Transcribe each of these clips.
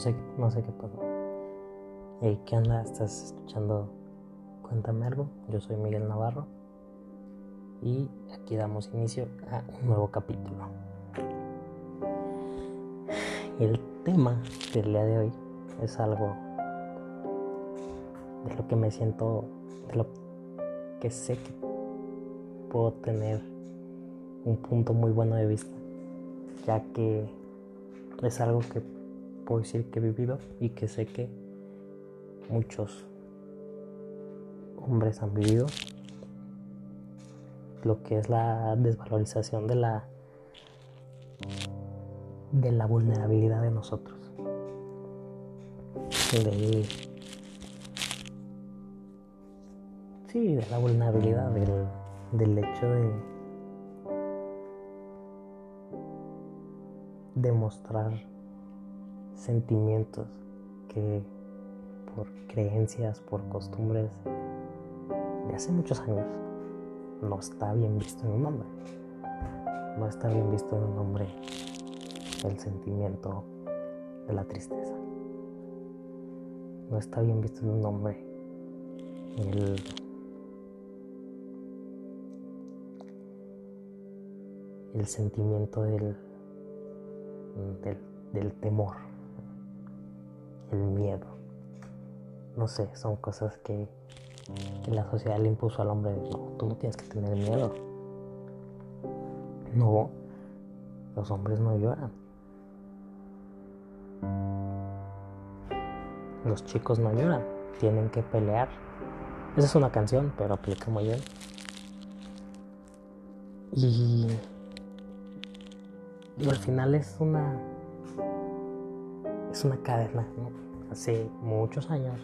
sé, no sé qué pasó. Hey, ¿qué onda? ¿Estás escuchando Cuéntame algo? Yo soy Miguel Navarro y aquí damos inicio a un nuevo capítulo. El tema del día de hoy es algo de lo que me siento, de lo que sé que puedo tener un punto muy bueno de vista, ya que es algo que puedo decir que he vivido y que sé que muchos hombres han vivido lo que es la desvalorización de la de la vulnerabilidad de nosotros. De sí de la vulnerabilidad del, del hecho de demostrar sentimientos que por creencias, por costumbres de hace muchos años no está bien visto en un hombre. No está bien visto en un hombre el sentimiento de la tristeza. No está bien visto en un hombre el el sentimiento del, del, del temor, el miedo. No sé, son cosas que que la sociedad le impuso al hombre, no, tú no tienes que tener miedo. No, los hombres no lloran. Los chicos no lloran, tienen que pelear. Esa es una canción, pero aplica muy bien. Y, y al final es una una cadena, ¿no? Hace muchos años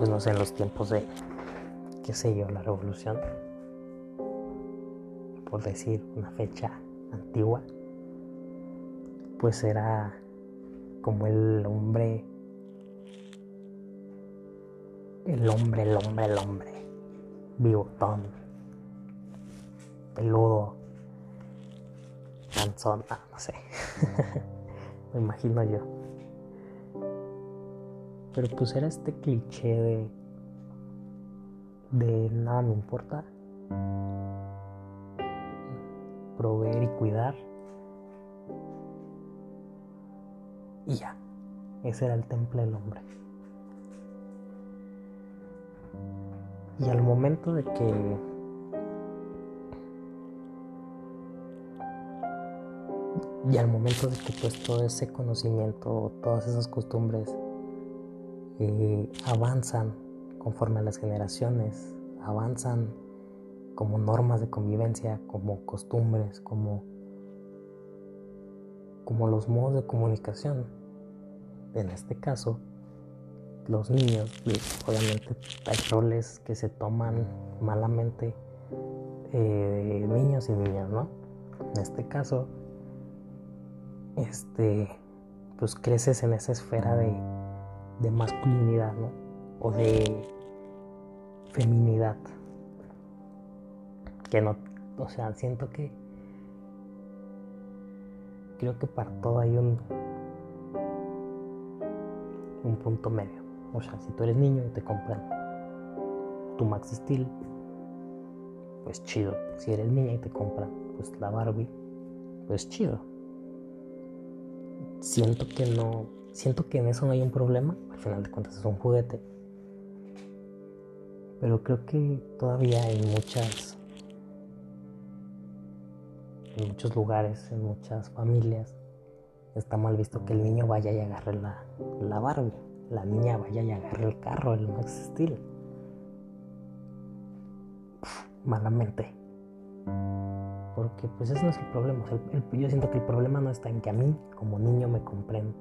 pues no sé, en los tiempos de, qué sé yo, la revolución, por decir una fecha antigua, pues era como el hombre, el hombre, el hombre, el hombre, bigotón, peludo, canzón, ah, no sé, me imagino yo. Pero pues era este cliché de. de nada me importa. Proveer y cuidar. Y ya. Ese era el temple del hombre. Y al momento de que y al momento de que pues todo ese conocimiento, todas esas costumbres eh, avanzan conforme a las generaciones, avanzan como normas de convivencia, como costumbres, como, como los modos de comunicación. En este caso, los niños, obviamente hay roles que se toman malamente eh, niños y niñas, ¿no? En este caso, este, pues creces en esa esfera de de masculinidad, ¿no? O de feminidad. Que no, o sea, siento que creo que para todo hay un un punto medio. O sea, si tú eres niño y te compran tu Max Steel, pues chido. Si eres niña y te compran pues la Barbie, pues chido. Siento que no, siento que en eso no hay un problema, final de cuentas es un juguete. Pero creo que todavía hay muchas, en muchos lugares, en muchas familias, está mal visto que el niño vaya y agarre la, la Barbie, la niña vaya y agarre el carro, el Max Steel. malamente. Porque pues ese no es el problema. yo siento que el problema no está en que a mí como niño me compren,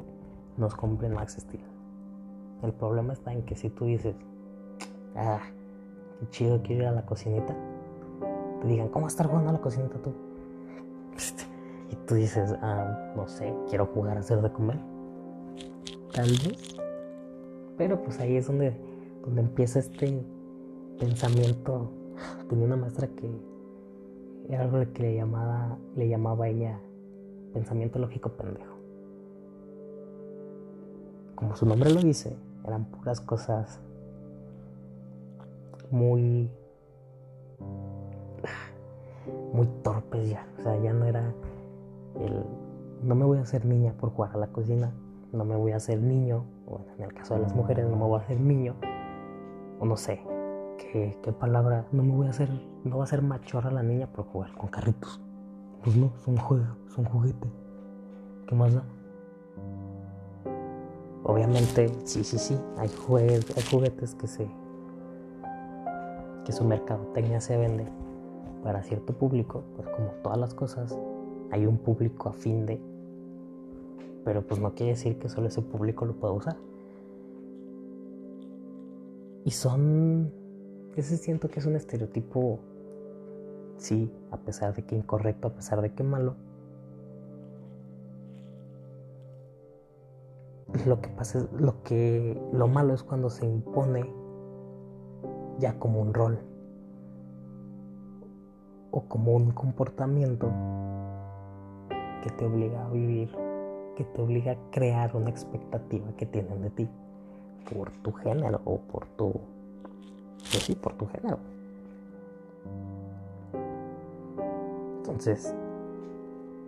nos compren Max Steel. El problema está en que si tú dices, ah, qué chido, quiero ir a la cocinita, te digan, ¿cómo estar jugando a la cocinita tú? Y tú dices, ah, no sé, quiero jugar a hacer de comer. Tal vez. Pero pues ahí es donde, donde empieza este, pensamiento. Tenía una maestra que era algo que le llamaba, le llamaba a ella pensamiento lógico pendejo. Como su nombre lo dice, eran puras cosas muy muy torpes ya, o sea, ya no era el no me voy a hacer niña por jugar a la cocina, no me voy a hacer niño, o en el caso de las mujeres no me voy a hacer niño, o no sé, qué, palabra, no me voy a hacer, no va a ser machorra la niña por jugar con carritos. Pues no, es un juego, es un juguete. ¿Qué más da? Obviamente, sí, sí, sí, hay, juguetes, hay juguetes que se que su mercadotecnia se vende para cierto público, pues como todas las cosas, hay un público afín de, pero pues no quiere decir que solo ese público lo pueda usar. Y son, ese siento que es un estereotipo, sí, a pesar de que incorrecto, a pesar de que malo. Lo que pasa es, lo que, lo malo es cuando se impone ya como un rol o como un comportamiento que te obliga a vivir, que te obliga a crear una expectativa que tienen de ti por tu género o por tu, pues sí, por tu género. Entonces,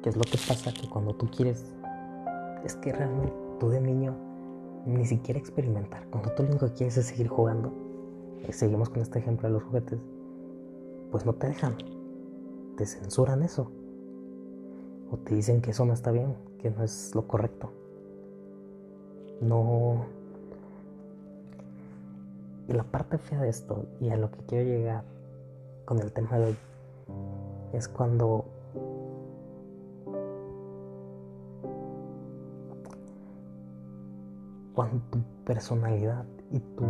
¿qué es lo que pasa? Que cuando tú quieres, es que realmente tú de niño ni siquiera experimentar, cuando tú lo único que quieres es seguir jugando, y seguimos con este ejemplo de los juguetes, pues no te dejan, te censuran eso. O te dicen que eso no está bien, que no es lo correcto. No. Y la parte fea de esto, y a lo que quiero llegar con el tema de hoy, es cuando cuando tu personalidad y tu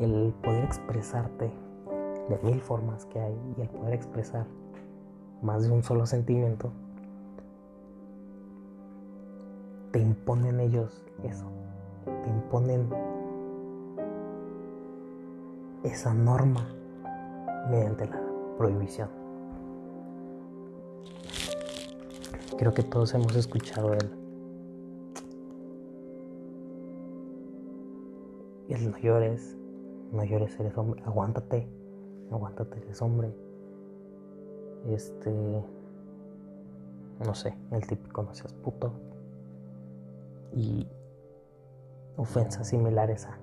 el poder expresarte de mil formas que hay y el poder expresar más de un solo sentimiento, te imponen ellos eso, te imponen esa norma mediante la prohibición. Creo que todos hemos escuchado el, el no llores, no llores, eres hombre, aguántate, aguántate, eres hombre este, no sé, el típico no seas puto. Y ofensas similares a.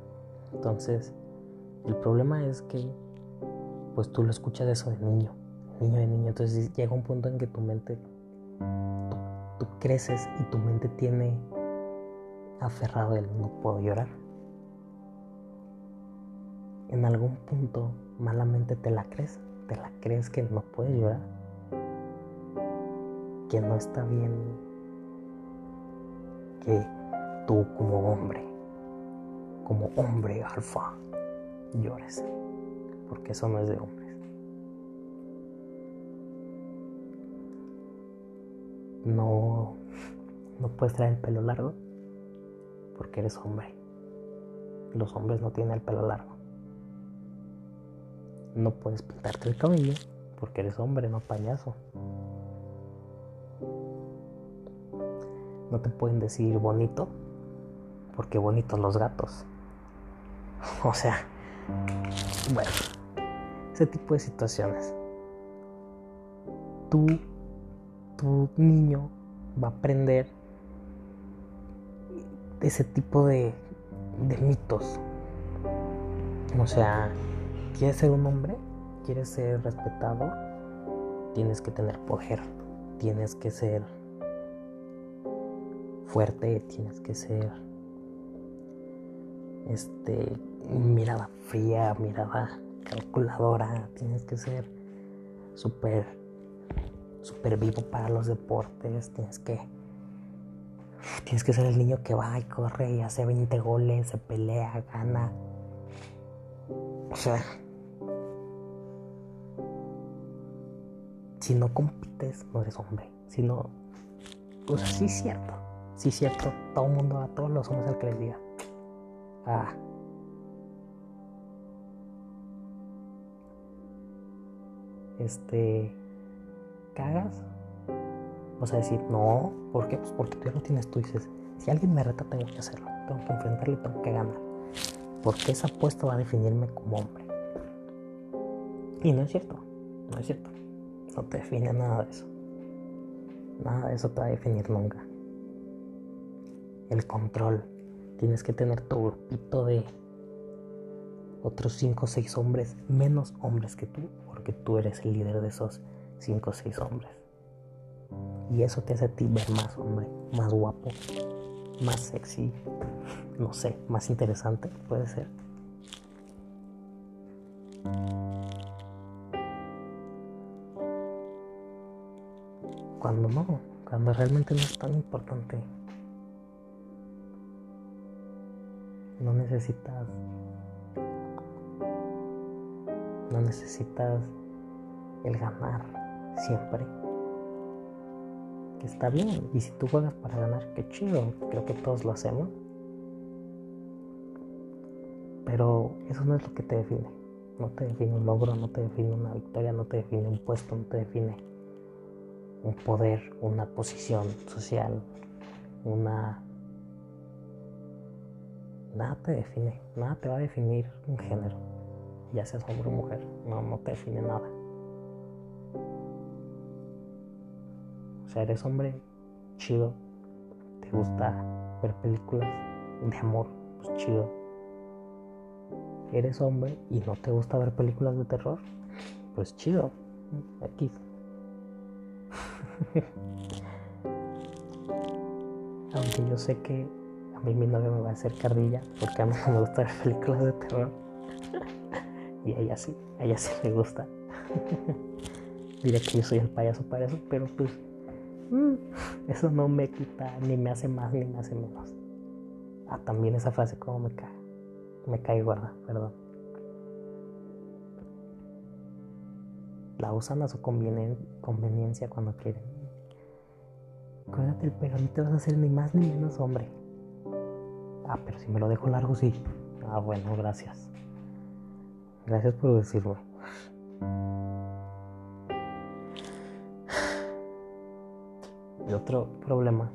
Entonces, el problema es que, pues tú lo escuchas eso de niño, niño de niño. Entonces llega un punto en que tu mente, tú, creces y tu mente tiene aferrado el no puedo llorar. En algún punto malamente te la crees te la crees que no puedes llorar, que no está bien que tú como hombre, como hombre alfa, llores, porque eso no es de hombres. No, no puedes traer el pelo largo porque eres hombre. Los hombres no tienen el pelo largo. No puedes pintarte el cabello porque eres hombre, no payaso. No te pueden decir bonito porque bonitos los gatos. O sea, bueno, ese tipo de situaciones. Tú, tu niño va a aprender ese tipo de, de mitos. O sea, ¿Quieres ser un hombre? ¿Quieres ser respetado? Tienes que tener poder, tienes que ser fuerte, tienes que ser este mirada fría, mirada calculadora, tienes que ser súper súper vivo para los deportes, tienes que tienes que ser el niño que va y corre y hace 20 goles, se pelea, gana. O sea, si no compites, no eres hombre. Si no, pues sí es cierto. Sí es cierto. Todo el mundo, a todos los hombres al que les diga. Ah. Este, cagas, vas a decir, no, ¿por qué? Pues porque tú ya lo tienes tú. Dices, si alguien me reta, tengo que hacerlo, tengo que enfrentarlo y tengo que ganar. Porque esa apuesta va a definirme como hombre. Y no es cierto, no es cierto. No te define nada de eso. Nada de eso te va a definir nunca. El control. Tienes que tener tu grupito de otros 5 o 6 hombres, menos hombres que tú, porque tú eres el líder de esos 5 o 6 hombres. Y eso te hace a ti ver más hombre, más guapo, más sexy, no sé, más interesante, puede ser. Cuando no, cuando realmente no es tan importante. No necesitas no necesitas el ganar siempre. Que está bien. Y si tú juegas para ganar, qué chido. Creo que todos lo hacemos. Pero eso no es lo que te define. No te define un logro, no te define una victoria, no te define un puesto, no te define un poder, una posición social, una... Nada te define, nada te va a definir un género ya seas hombre o mujer, no, no te define nada. O sea, eres hombre chido, te gusta ver películas de amor, pues chido. Eres hombre y no te gusta ver películas de terror, pues chido, aquí. Aunque yo sé que a mí mi novia me va a hacer carrilla porque a mí no me gusta ver películas de terror. Y ella sí, ella sí le gusta. Diré que yo soy el payaso para eso, pero pues mm, eso no me quita, ni me hace más, ni me hace menos. Ah, también esa frase como me cae. Me cae gorda, perdón. La usan a su conveniencia cuando quieren. Cuídate el pelo, no te vas a hacer ni más ni menos hombre. Ah, pero si me lo dejo largo, sí. Ah, bueno, gracias. Gracias por decirlo. Y otro problema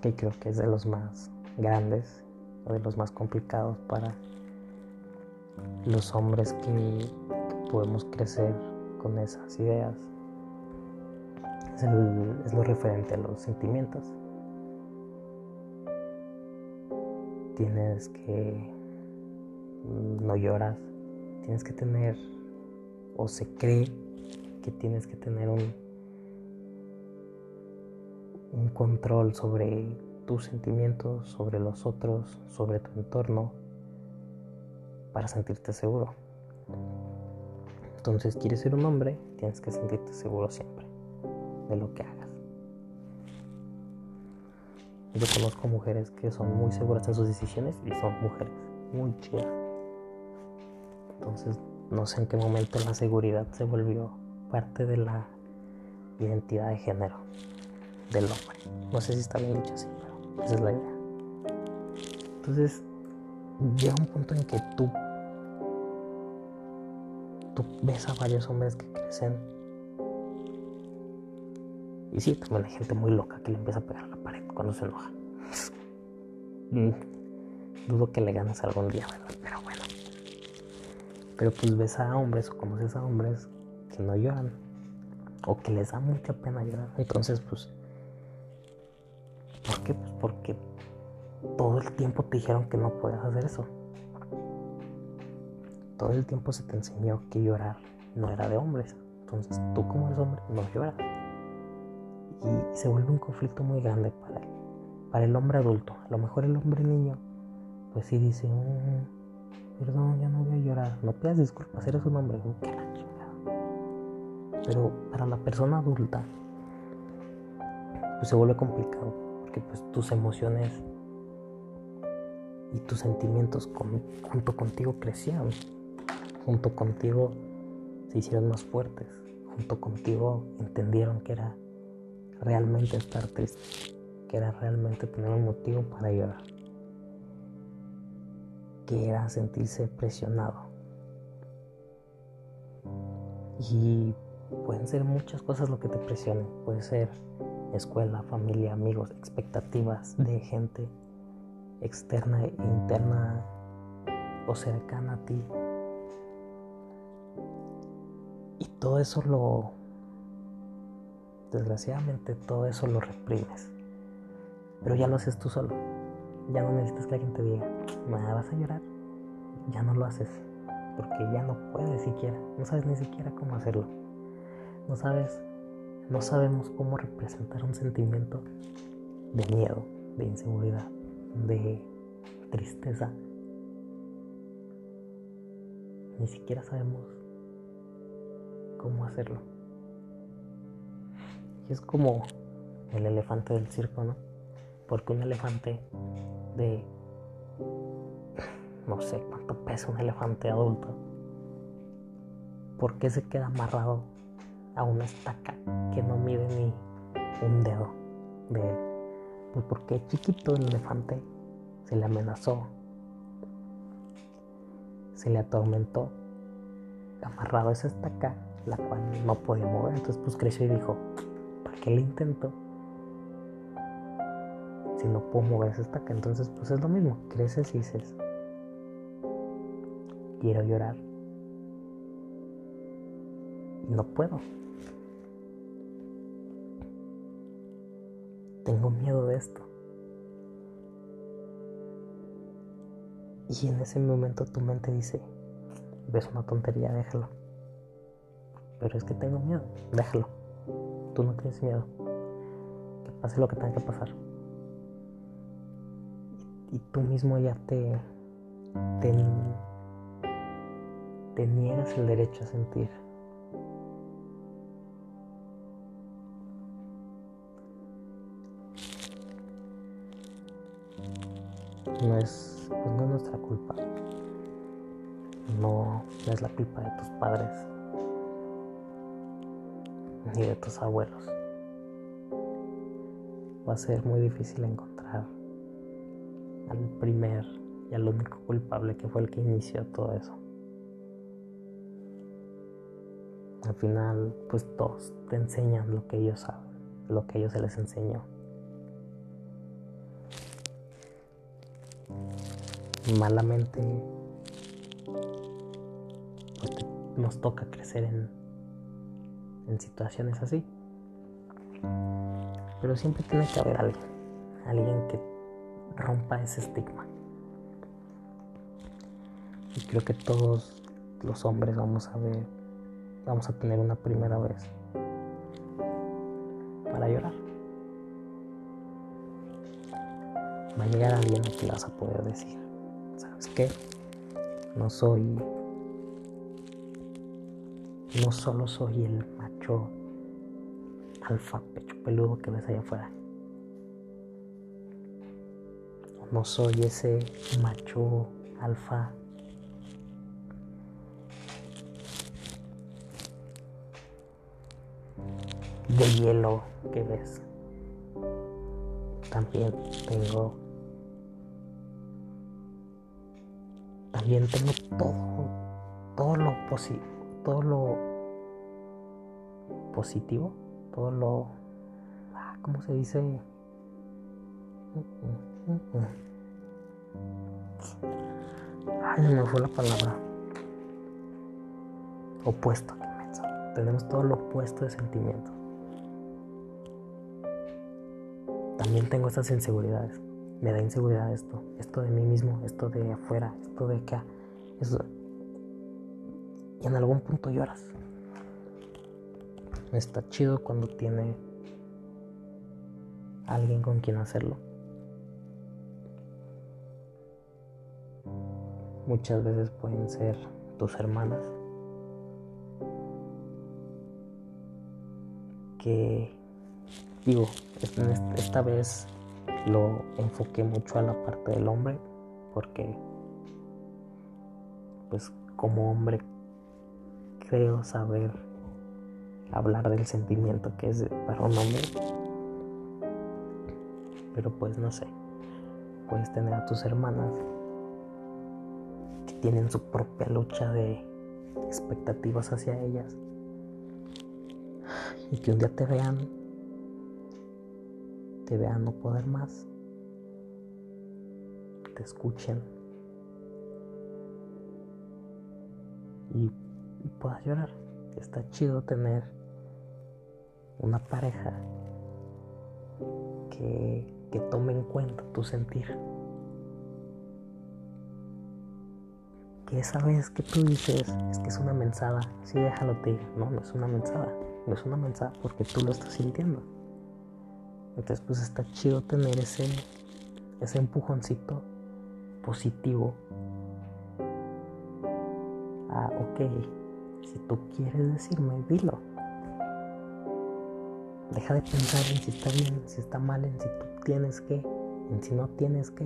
que creo que es de los más grandes o de los más complicados para los hombres que, podemos crecer con esas ideas es, es lo referente a los sentimientos. Tienes que no lloras, tienes que tener, o se cree que tienes que tener un, un control sobre tus sentimientos, sobre los otros, sobre tu entorno, para sentirte seguro. Entonces, quieres ser un hombre, tienes que sentirte seguro siempre de lo que hagas. Yo conozco mujeres que son muy seguras en sus decisiones y son mujeres muy chidas. Entonces, no sé en qué momento la seguridad se volvió parte de la identidad de género del hombre. No sé si está bien dicho así, pero esa es la idea. Entonces, llega un punto en que tú, tú ves a varios hombres que crecen. Y sí, también hay gente muy loca que le empieza a pegar a la pared cuando se enoja. Dudo que le ganes algún día, ¿verdad? Pero bueno. Pero pues ves a hombres o conoces a hombres que no lloran o que les da mucha pena llorar. Entonces, pues, ¿por qué? Pues porque todo el tiempo te dijeron que no podías hacer eso. Todo el tiempo se te enseñó que llorar no era de hombres. Entonces, tú como eres hombre, no lloras. Y se vuelve un conflicto muy grande para el, hombre adulto. A lo mejor el hombre niño, pues sí dice, mm, Perdón, ya no voy a llorar. No pidas disculpas, eres un hombre. Pero para la persona adulta, pues se vuelve complicado. Porque pues tus emociones y tus sentimientos junto contigo crecieron. Junto contigo se hicieron más fuertes. Junto contigo entendieron que era realmente estar triste. Que era realmente tener un motivo para llorar que era sentirse presionado. Y pueden ser muchas cosas lo que te presionen. Puede ser escuela, familia, amigos, expectativas de gente externa e interna o cercana a ti. Y todo eso lo, desgraciadamente, todo eso lo reprimes. Pero ya lo haces tú solo. Ya no necesitas que alguien te diga, vas a llorar. Ya no lo haces. Porque ya no puedes siquiera. No sabes ni siquiera cómo hacerlo. No sabes, no sabemos cómo representar un sentimiento de miedo, de inseguridad, de tristeza. Ni siquiera sabemos cómo hacerlo. Y es como el elefante del circo, ¿no? Porque un elefante de no sé cuánto pesa un elefante adulto, ¿por qué se queda amarrado a una estaca que no mide ni un dedo de él? Pues porque chiquito el elefante se le amenazó, se le atormentó, amarrado a esa estaca, la cual no podía mover. Entonces pues creció y dijo, ¿para qué le intento? Si no puedo mover esa estaca, entonces pues es lo mismo, creces y dices, quiero llorar. Y no puedo. Tengo miedo de esto. Y en ese momento tu mente dice, ves una tontería, déjalo. Pero es que tengo miedo, déjalo. Tú no tienes miedo. Que pase lo que tenga que pasar. Y, tú mismo ya te, te, te niegas el derecho a sentir. No es pues no es nuestra culpa. No, es la culpa de tus padres ni de tus abuelos. Va a ser muy difícil encontrar al primer y al único culpable que fue el que inició todo eso. Al final, pues todos te enseñan lo que ellos saben, lo que ellos se les enseñó. malamente pues nos toca crecer en, en situaciones así. Pero siempre tiene que haber alguien, alguien que rompa ese estigma. Y creo que todos los hombres vamos a ver, vamos a tener una primera vez para llorar. Va a llegar alguien a vas a poder decir, ¿sabes qué? No soy, no solo soy el macho alfa pecho peludo que ves allá afuera. No soy ese macho alfa de hielo que ves. También tengo también tengo todo, todo lo positivo, todo lo positivo, todo lo, ah, ¿cómo se dice? Ay, me fue la palabra. Opuesto, Tenemos todo lo opuesto de sentimientos. También tengo estas inseguridades me da inseguridad esto, esto de mí mismo, esto de afuera, esto de acá. Y en algún punto lloras. Está chido cuando tiene alguien con quien hacerlo. Muchas veces pueden ser tus hermanas que digo, esta vez lo enfoqué mucho a la parte del hombre porque pues como hombre creo saber hablar del sentimiento que es para un hombre. Pero pues no sé puedes tener a tus hermanas que tienen su propia lucha de expectativas hacia ellas y que un día te vean, te vean no poder más, te escuchen y, puedas llorar. Está chido tener una pareja que, que tome en cuenta tu sentir. Que esa vez que tú dices es que es una mensada, sí déjalo te no, no es una mensada, no es una mensada porque tú lo estás sintiendo. Entonces pues está chido tener ese, ese empujoncito positivo. Ah, ok, si tú quieres decirme, dilo Deja de pensar en si está bien, si está mal, en si tú tienes que, en si no tienes que.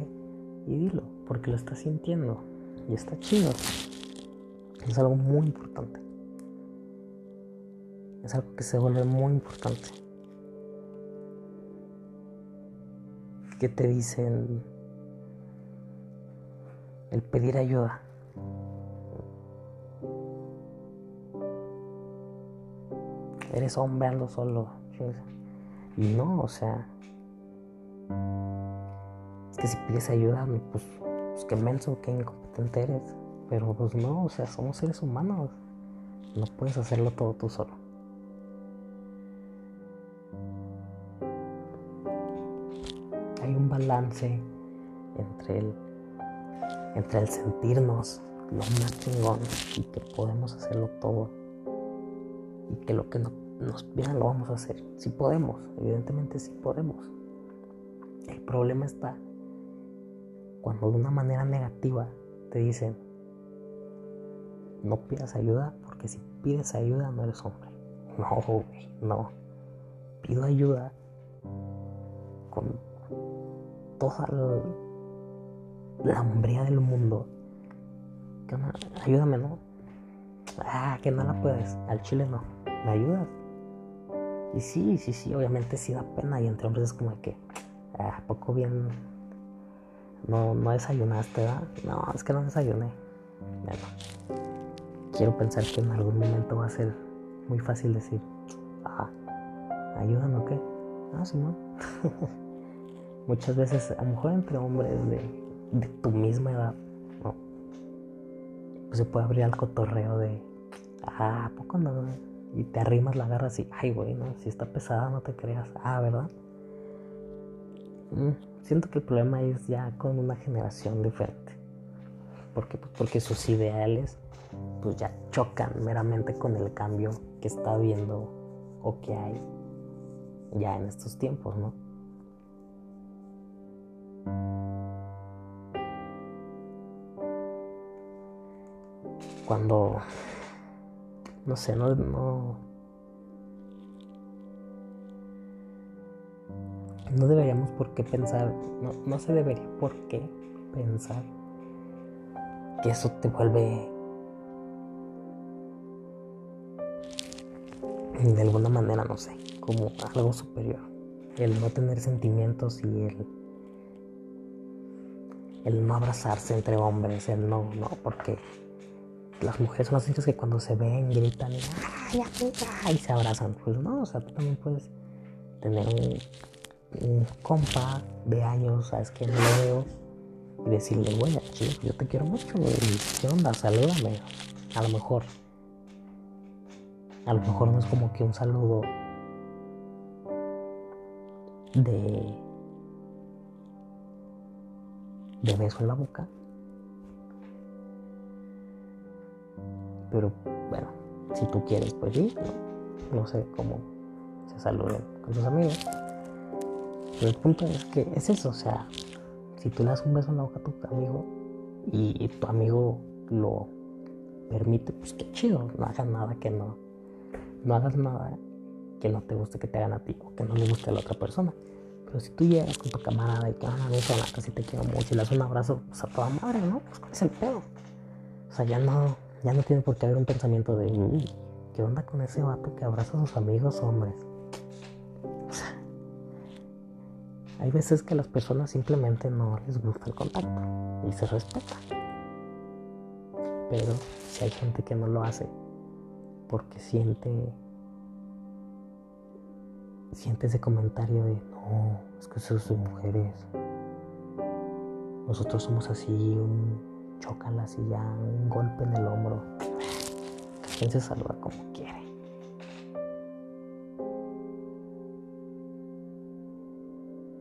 Y dilo, porque lo estás sintiendo. Y está chido. Es algo muy importante. Es algo que se vuelve muy importante. ¿Qué te dicen? El pedir ayuda. Eres hombre, ando solo y no, o sea, es que si pides ayuda, pues, pues qué menso, qué incompetente eres. Pero pues no, o sea, somos seres humanos. No puedes hacerlo todo tú solo. Balance entre el, entre el sentirnos lo más chingón y que podemos hacerlo todo y que lo que no nos pidan lo vamos a hacer. Si podemos, evidentemente si podemos. El problema está cuando de una manera negativa te dicen, no pidas ayuda porque si pides ayuda no eres hombre. No, no. Pido ayuda con toda la, hombría del mundo. Ayúdame, ¿no? Ah, que no la puedes. Al chile no. ¿Me ayudas? Y sí, sí, sí, obviamente sí da pena. Y entre hombres es como que, ah, poco bien? No, no desayunaste, ¿verdad? No, es que no desayuné. Bueno, quiero pensar que en algún momento va a ser muy fácil decir, ah, ayúdame o qué. Ah, no. Muchas veces, a lo mejor entre hombres de, de tu misma edad, ¿no? Pues se puede abrir al cotorreo de, ah, poco no? y te arrimas la garra así, ay, güey, no, si está pesada, no te creas. Ah, ¿verdad? Mm, siento que el problema es ya con una generación diferente. ¿Por qué? Pues porque sus ideales pues ya chocan meramente con el cambio que está habiendo o que hay ya en estos tiempos, ¿no? Cuando no sé, no, no, deberíamos por qué pensar, no, no se debería por qué pensar que eso te vuelve de alguna manera, no sé, como algo superior. El no tener sentimientos y el, el no abrazarse entre hombres, el no, no, porque las mujeres son las únicas que cuando se ven gritan y, ¡Ay, y se abrazan. Pues no, o sea, tú también puedes tener un, compa de años, sabes que no lo veo, y decirle, güey, yo te quiero mucho, güey, ¿qué onda? Salúdame. A lo mejor, a lo mejor no es como que un saludo de, de beso en la boca, Pero bueno, si tú quieres, pues sí, no, sé cómo se saluden con tus amigos. Pero el punto es que es eso, o sea, si tú le das un beso en la boca a tu amigo y, tu amigo lo permite, pues qué chido, no hagas nada que no, no hagas nada que no te guste que te hagan a ti que no le guste a la otra persona. Pero si tú llegas con tu camarada y que, ah, no, casi te quiero mucho y le das un abrazo, pues a toda madre, ¿no? Pues cuál es el pedo. O sea, ya no, ya no tiene por qué haber un pensamiento de, ¿qué onda con ese vato que abraza a sus amigos hombres? O sea, hay veces que a las personas simplemente no les gusta el contacto y se respeta. Pero si hay gente que no lo hace porque siente siente ese comentario de, es que eso son mujeres. Nosotros somos así, un chócalas y ya, un golpe en el hombro. Quien se saluda como quiere.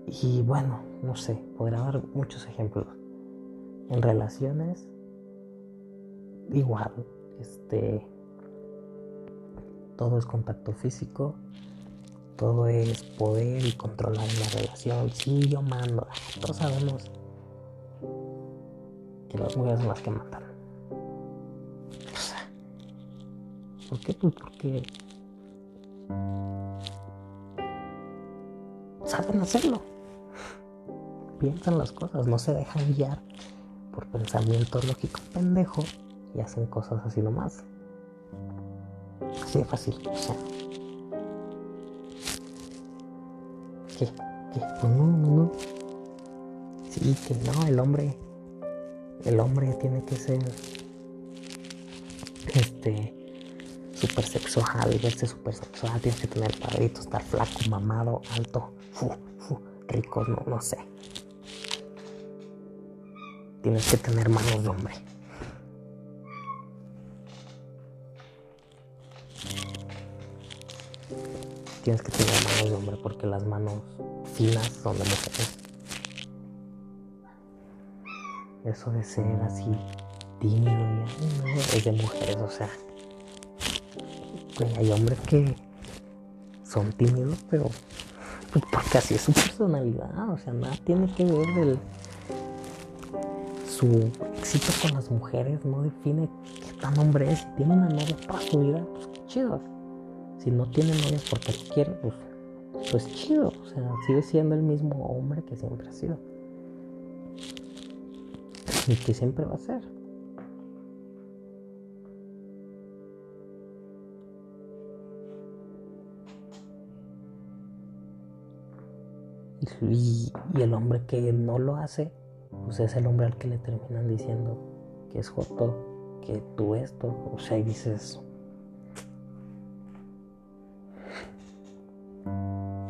Y bueno, no sé, podría dar muchos ejemplos. En relaciones, igual, este, todo es contacto físico, todo es poder y controlar la relación. Sí, yo mando, todos sabemos que las mujeres son las que matan. O sea, ¿por qué? Pues porque saben hacerlo. Piensan las cosas, no se dejan guiar por pensamiento lógico pendejo y hacen cosas así nomás. Así de fácil, o sea. ¿Qué? ¿Qué? Pues no, no, no. Sí, que no, el hombre el hombre tiene que ser este super sexual, verse super sexual, tienes que tener padrito, estar flaco, mamado, alto, fu, fu, rico, no, no sé. Tienes que tener manos de hombre. Tienes que tener manos de hombre porque las manos finas son de mujeres. Eso de ser así tímido y es de mujeres, o sea, hay hombres que son tímidos, pero pues, porque así es su personalidad, o sea, nada tiene que ver del su éxito con las mujeres, no define qué tan hombre es, si tiene una novia para su vida, pues chido. Si no tiene novia porque quiere, pues, pues chido, o sea, sigue siendo el mismo hombre que siempre ha sido y que siempre va a ser. Y, el hombre que no lo hace, pues es el hombre al que le terminan diciendo que es joto, que tú esto, o sea, y dices...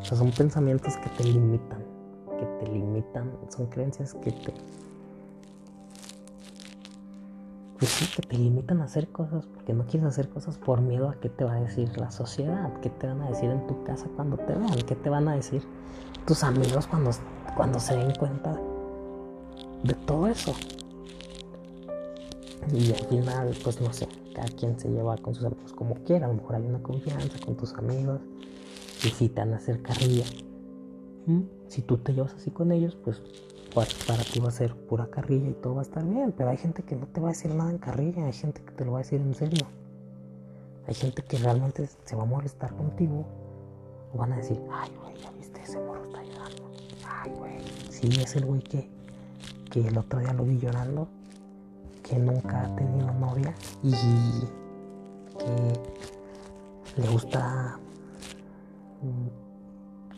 O sea, son pensamientos que te limitan, que te limitan, son creencias que te pues sí, que te limitan a hacer cosas porque no quieres hacer cosas por miedo a qué te va a decir la sociedad, qué te van a decir en tu casa cuando te vean, qué te van a decir tus amigos cuando, cuando se den cuenta de todo eso. Y al final, pues no sé, cada quien se lleva con sus amigos como quiera, a lo mejor hay una confianza con tus amigos a hacer carrilla. Si tú te llevas así con ellos, pues para ti va a ser pura carrilla y todo va a estar bien, pero hay gente que no te va a decir nada en carrilla, hay gente que te lo va a decir en serio. Hay gente que realmente se va a molestar contigo o van a decir, ay, güey, ya viste, ese morro está llorando. Ay, güey, sí, es el güey que, que el otro día lo vi llorando, que nunca ha tenido novia y que le gusta mm,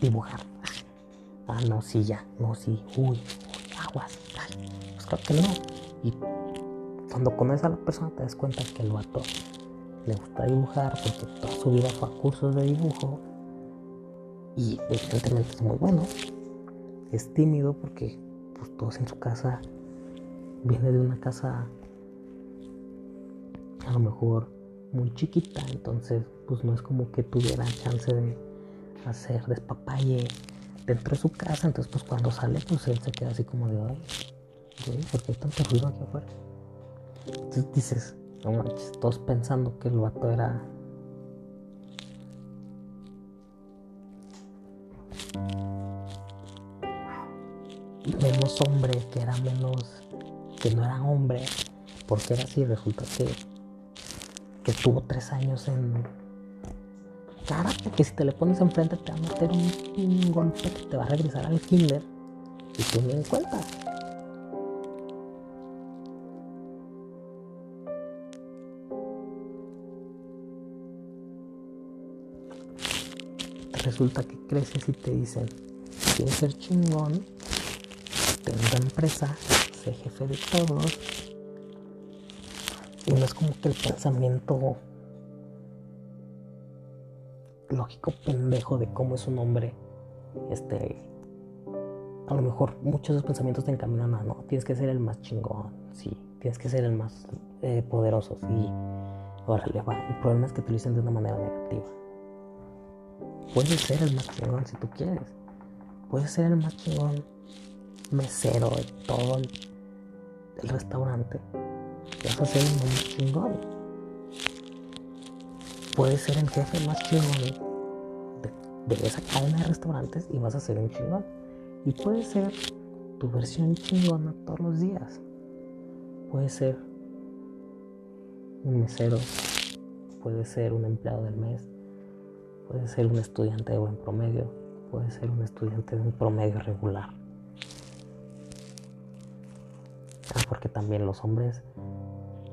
dibujar. Ah, no, sí, ya, no, sí, uy, aguas, Pues claro que no. Y cuando conoces a la persona te das cuenta que el vato le gusta dibujar porque toda su vida fue a cursos de dibujo y evidentemente es muy bueno. Es tímido porque pues todos en su casa viene de una casa a lo mejor muy chiquita, entonces pues no es como que tuviera chance de hacer despapalle dentro de su casa, entonces pues cuando sale pues él se queda así como de, ay, güey, ¿por qué hay tanto ruido aquí afuera? Entonces dices, no manches, todos pensando que el vato era... menos hombre, que era menos, que no era hombre, porque era así, resulta que, que estuvo tres años en cara, porque si te le pones enfrente te va a meter un, golpe que te va a regresar al kinder y tú ni en. Resulta que creces y te dicen, quieres ser chingón, ten una empresa, sé jefe de todos. Y no es como que el pensamiento lógico pendejo de cómo es un hombre, este, a lo mejor muchos de esos pensamientos te encaminan a, no, tienes que ser el más chingón, sí, tienes que ser el más eh, poderoso, sí, órale, va. El problema es que te lo dicen de una manera negativa. Puedes ser el más chingón si tú quieres. Puedes ser el más chingón mesero de todo el, restaurante. Vas a ser el más chingón. Puedes ser el jefe más chingón de, esa cadena de restaurantes y vas a ser un chingón. Y puede ser tu versión chingona todos los días. Puede ser un mesero, puede ser un empleado del mes, puede ser un estudiante de buen promedio, puede ser un estudiante de un promedio regular. Ah, porque también los hombres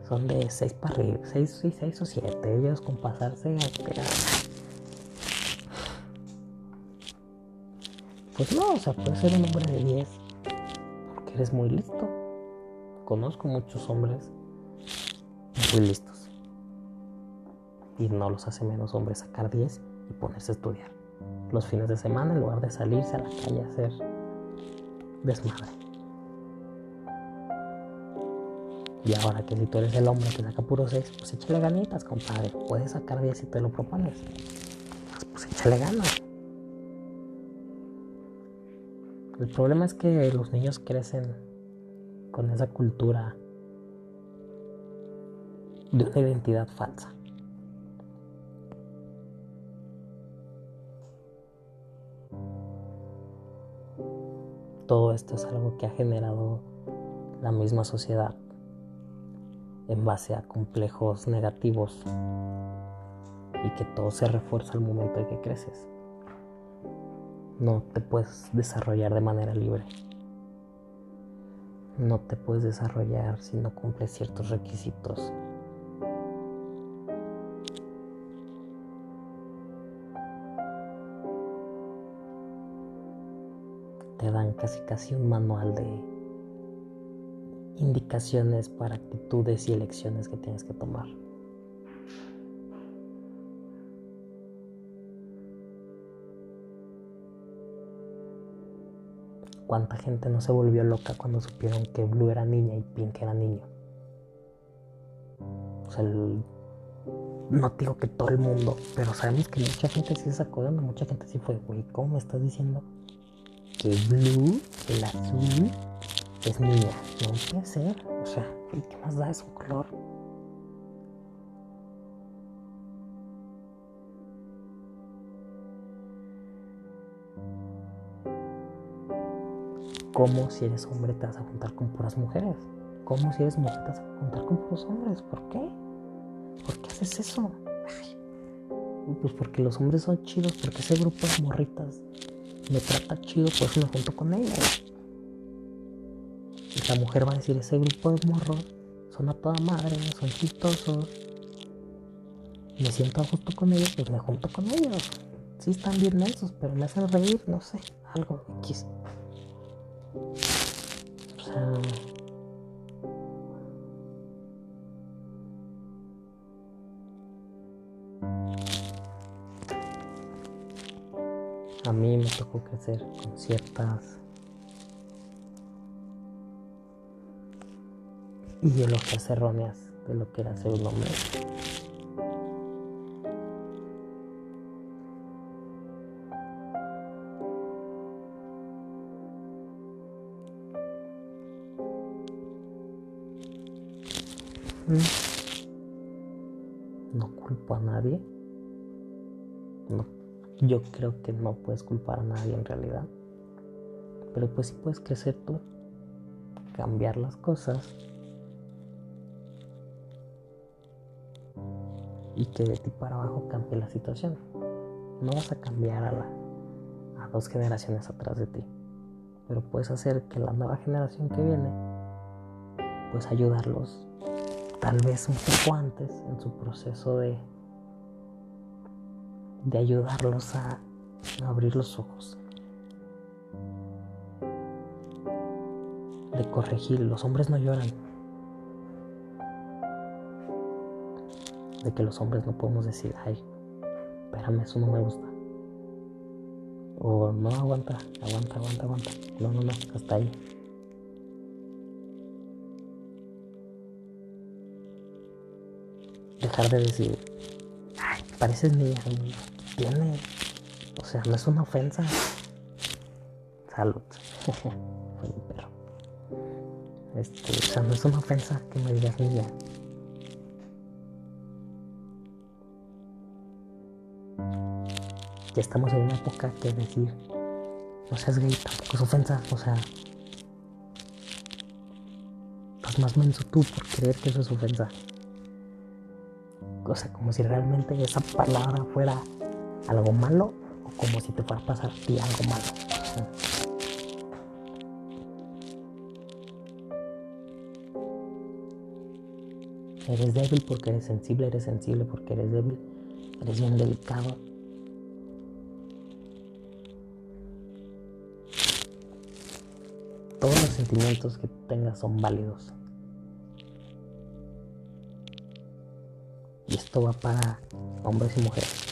son de 6 para arriba, 6, 6, o 7, ellos con pasarse a Pues no, o sea, puedes ser un hombre de 10 porque eres muy listo. Conozco muchos hombres muy listos. Y no los hace menos hombres sacar 10 y ponerse a estudiar. Los fines de semana en lugar de salirse a la calle a hacer desmadre. Y ahora que si tú eres el hombre que saca puro 6, pues échale ganitas, compadre. Puedes sacar 10 si te lo propones. Pues, pues échale ganas. El problema es que los niños crecen con esa cultura de una identidad falsa. Todo esto es algo que ha generado la misma sociedad en base a complejos negativos y que todo se refuerza al momento en que creces no te puedes desarrollar de manera libre. No te puedes desarrollar si no cumples ciertos requisitos. Te dan casi casi un manual de indicaciones para actitudes y elecciones que tienes que tomar. ¿Cuánta gente no se volvió loca cuando supieron que Blue era niña y Pink era niño? O sea, no digo que todo el mundo, pero sabemos que mucha gente sí se sacó de onda, mucha gente sí fue, güey, ¿cómo me estás diciendo que Blue, el azul, es niña? No puede ser, o sea, ¿qué más da? Es un color. ¿Cómo si eres hombre te vas a juntar con puras mujeres? ¿Cómo si eres mujer te vas a juntar con puros hombres? ¿Por qué? ¿Por qué haces eso? Pues porque los hombres son chidos, porque ese grupo de morritas me trata chido, pues me junto con ellas. Y la mujer va a decir, ese grupo de morros son a toda madre, son chistosos. Me siento a con ellos, pues me junto con ellos. Sí están bien mensos, pero me hacen reír, no sé, algo X. a mí me tocó crecer con ciertas ideologías erróneas de lo que era ser un hombre. Creo que no puedes culpar a nadie en realidad. Pero pues sí puedes crecer tú. Cambiar las cosas. Y que de ti para abajo cambie la situación. No vas a cambiar a, la, a dos generaciones atrás de ti. Pero puedes hacer que la nueva generación que viene, pues ayudarlos tal vez un poco antes en su proceso de, de ayudarlos a, abrir los ojos, de corregir. Los hombres no lloran. De que los hombres no podemos decir, ay, espérame, eso no me gusta. O no, aguanta, aguanta, aguanta, aguanta. No, no, no, hasta ahí. Dejar de decir, ay, pareces niña, tiene. O sea, no es una ofensa. Salud. Fue perro. Este, o sea, no es una ofensa que me digas niña. Ya estamos en una época que decir no seas gay tampoco es ofensa, o sea, estás más menso tú por creer que eso es ofensa. O sea, como si realmente esa palabra fuera algo malo o como si te fuera a pasar a ti algo malo. Eres débil porque eres sensible, eres sensible porque eres débil, eres bien delicado. Todos los sentimientos que tengas son válidos. Y esto va para hombres y mujeres.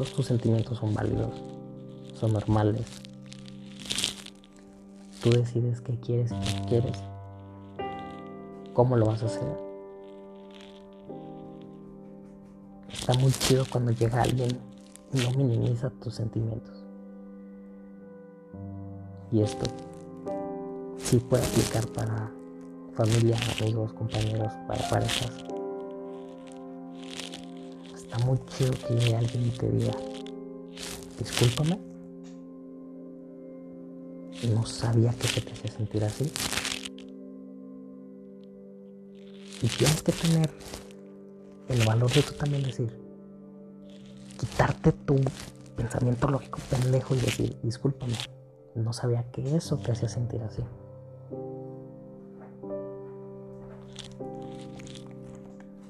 Todos tus sentimientos son válidos, son normales. Tú decides qué quieres qué quieres. ¿Cómo lo vas a hacer? Está muy chido cuando llega alguien y no minimiza tus sentimientos. Y esto sí puede aplicar para familia, amigos, compañeros, para parejas. Está muy chido que alguien te diga, discúlpame, no sabía que se te hacía sentir así. Y tienes que tener el valor de tú también decir, quitarte tu pensamiento lógico pendejo y decir, discúlpame, no sabía que eso te hacía sentir así.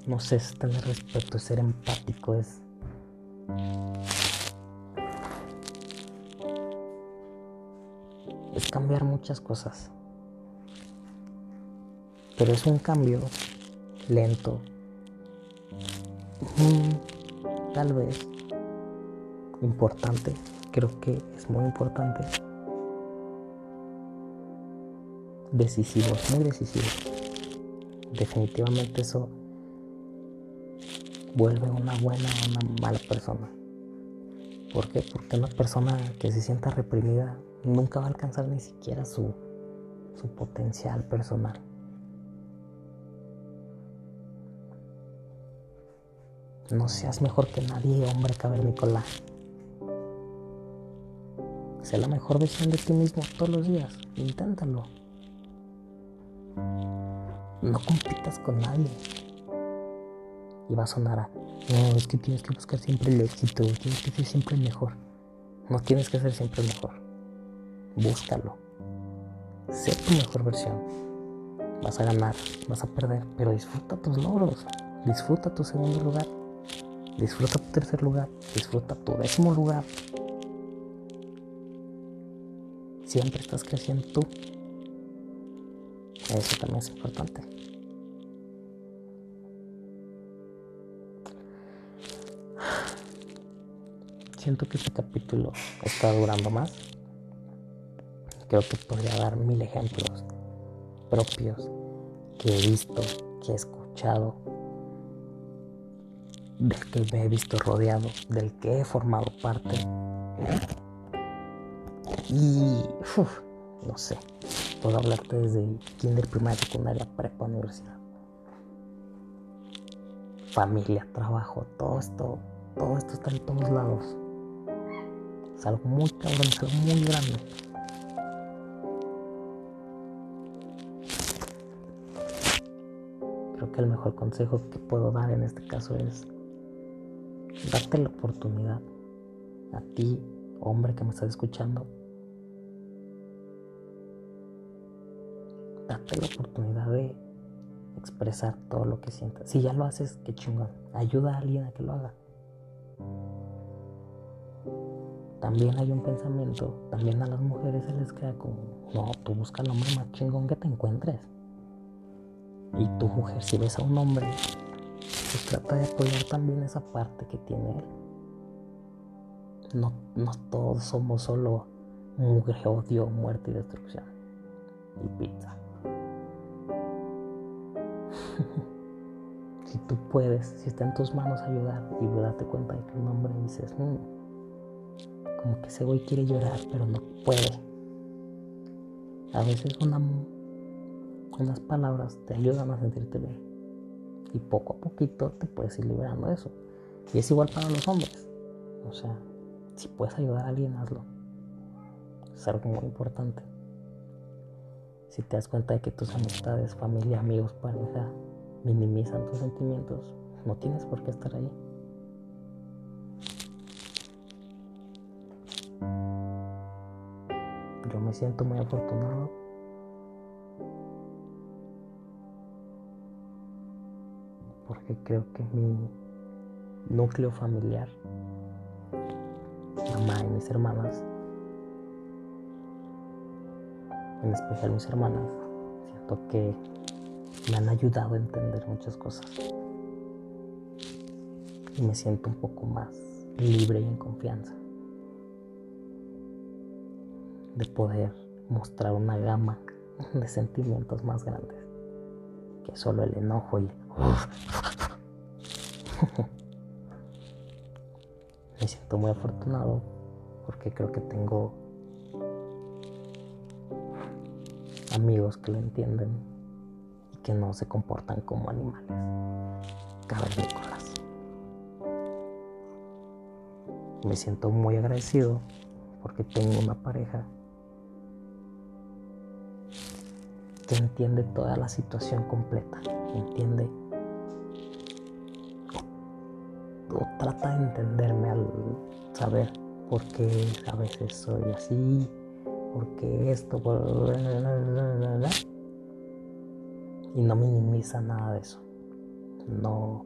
No sé, es tener respeto, es ser empático, es... Es cambiar muchas cosas. Pero es un cambio lento. Mm, tal vez importante. Creo que es muy importante decisivos, muy decisivos. Definitivamente eso vuelve una buena o una mala persona. ¿Por qué? Porque una persona que se sienta reprimida nunca va a alcanzar ni siquiera su, su potencial personal. No seas mejor que nadie, hombre cavernícola. Sé la mejor versión de ti mismo todos los días. Inténtalo. No compitas con nadie. Y va a sonar a, no, es que tienes que buscar siempre el éxito, tienes que ser siempre el mejor. No tienes que ser siempre el mejor. Búscalo. Sé tu mejor versión. Vas a ganar, vas a perder, pero disfruta tus logros. Disfruta tu segundo lugar. Disfruta tu tercer lugar. Disfruta tu décimo lugar. Siempre estás creciendo tú. Eso también es importante. Siento que este capítulo está durando más. Creo que podría dar mil ejemplos propios que he visto, que he escuchado, del que me he visto rodeado, del que he formado parte. Y, no sé, puedo hablarte desde kinder, primaria, secundaria, prepa, universidad. Familia, trabajo, todo esto, todo esto está en todos lados. Es algo muy cabrón, es algo muy grande. Creo que el mejor consejo que puedo dar en este caso es darte la oportunidad a ti, hombre que me estás escuchando, date la oportunidad de expresar todo lo que sientas. Si ya lo haces, qué chingón. Ayuda a alguien a que lo haga. También hay un pensamiento, también a las mujeres se les queda como, no, tú busca al hombre más chingón que te encuentres. Y tu mujer, si ves a un hombre pues trata de apoyar también esa parte que tiene él. No, no todos somos solo mugre, odio, muerte y destrucción. Y pizza. si tú puedes, si está en tus manos ayudar y date cuenta de que un hombre dices, mm, como que ese güey quiere llorar, pero no puede. A veces una, unas palabras te ayudan a sentirte bien. Y poco a poquito te puedes ir liberando de eso. Y es igual para los hombres. O sea, si puedes ayudar a alguien, hazlo. Es algo muy importante. Si te das cuenta de que tus amistades, familia, amigos, pareja minimizan tus sentimientos, no tienes por qué estar ahí. Yo me siento muy afortunado porque creo que mi núcleo familiar, mamá y mis hermanas, en especial mis hermanas, siento que me han ayudado a entender muchas cosas. Y me siento un poco más libre y en confianza de poder mostrar una gama de sentimientos más grandes que solo el enojo y me siento muy afortunado porque creo que tengo amigos que lo entienden y que no se comportan como animales cavernícolas. Me siento muy agradecido porque tengo una pareja entiende toda la situación completa, entiende o trata de entenderme al saber por qué a veces soy así, porque esto, y no minimiza nada de eso. No,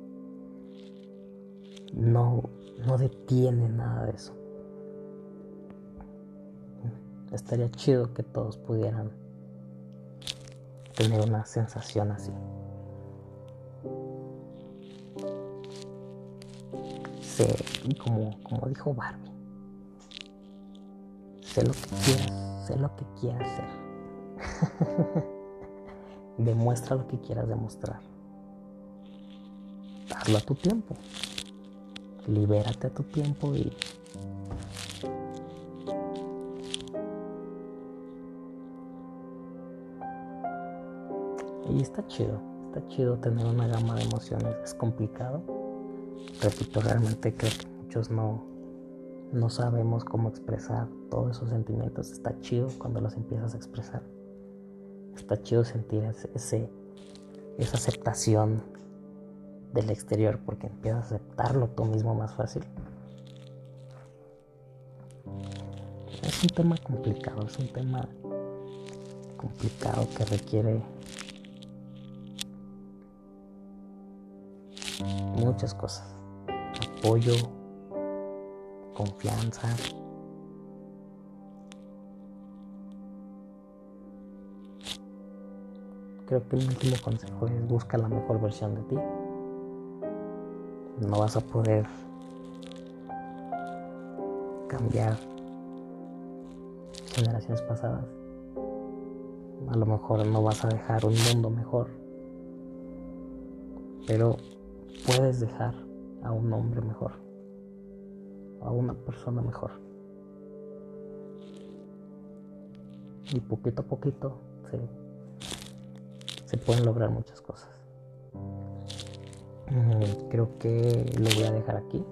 no, no detiene nada de eso. Estaría chido que todos pudieran tener una sensación así. Sé, como, como dijo Barbie, sé lo que quieras sé lo que quieras hacer. Demuestra lo que quieras demostrar. Hazlo a tu tiempo. Libérate a tu tiempo y Y está chido, está chido tener una gama de emociones. Es complicado. Repito, realmente creo que muchos no, no sabemos cómo expresar todos esos sentimientos. Está chido cuando los empiezas a expresar. Está chido sentir ese, esa aceptación del exterior porque empiezas a aceptarlo tú mismo más fácil. Es un tema complicado, es un tema complicado que requiere muchas cosas. Apoyo, confianza. Creo que el último consejo es busca la mejor versión de ti. No vas a poder cambiar generaciones pasadas. A lo mejor no vas a dejar un mundo mejor, pero puedes dejar a un hombre mejor a una persona mejor. Y poquito a poquito se, se pueden lograr muchas cosas. Mm, creo que lo voy a dejar aquí.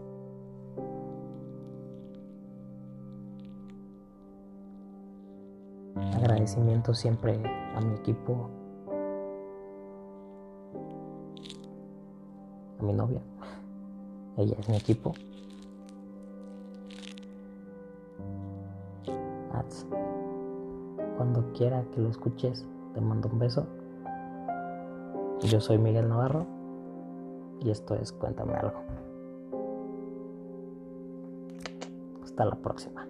Agradecimiento siempre a mi equipo, mi novia. Ella es mi equipo. Cuando quiera que lo escuches, te mando un beso. Yo soy Miguel Navarro y esto es Cuéntame algo. Hasta la próxima.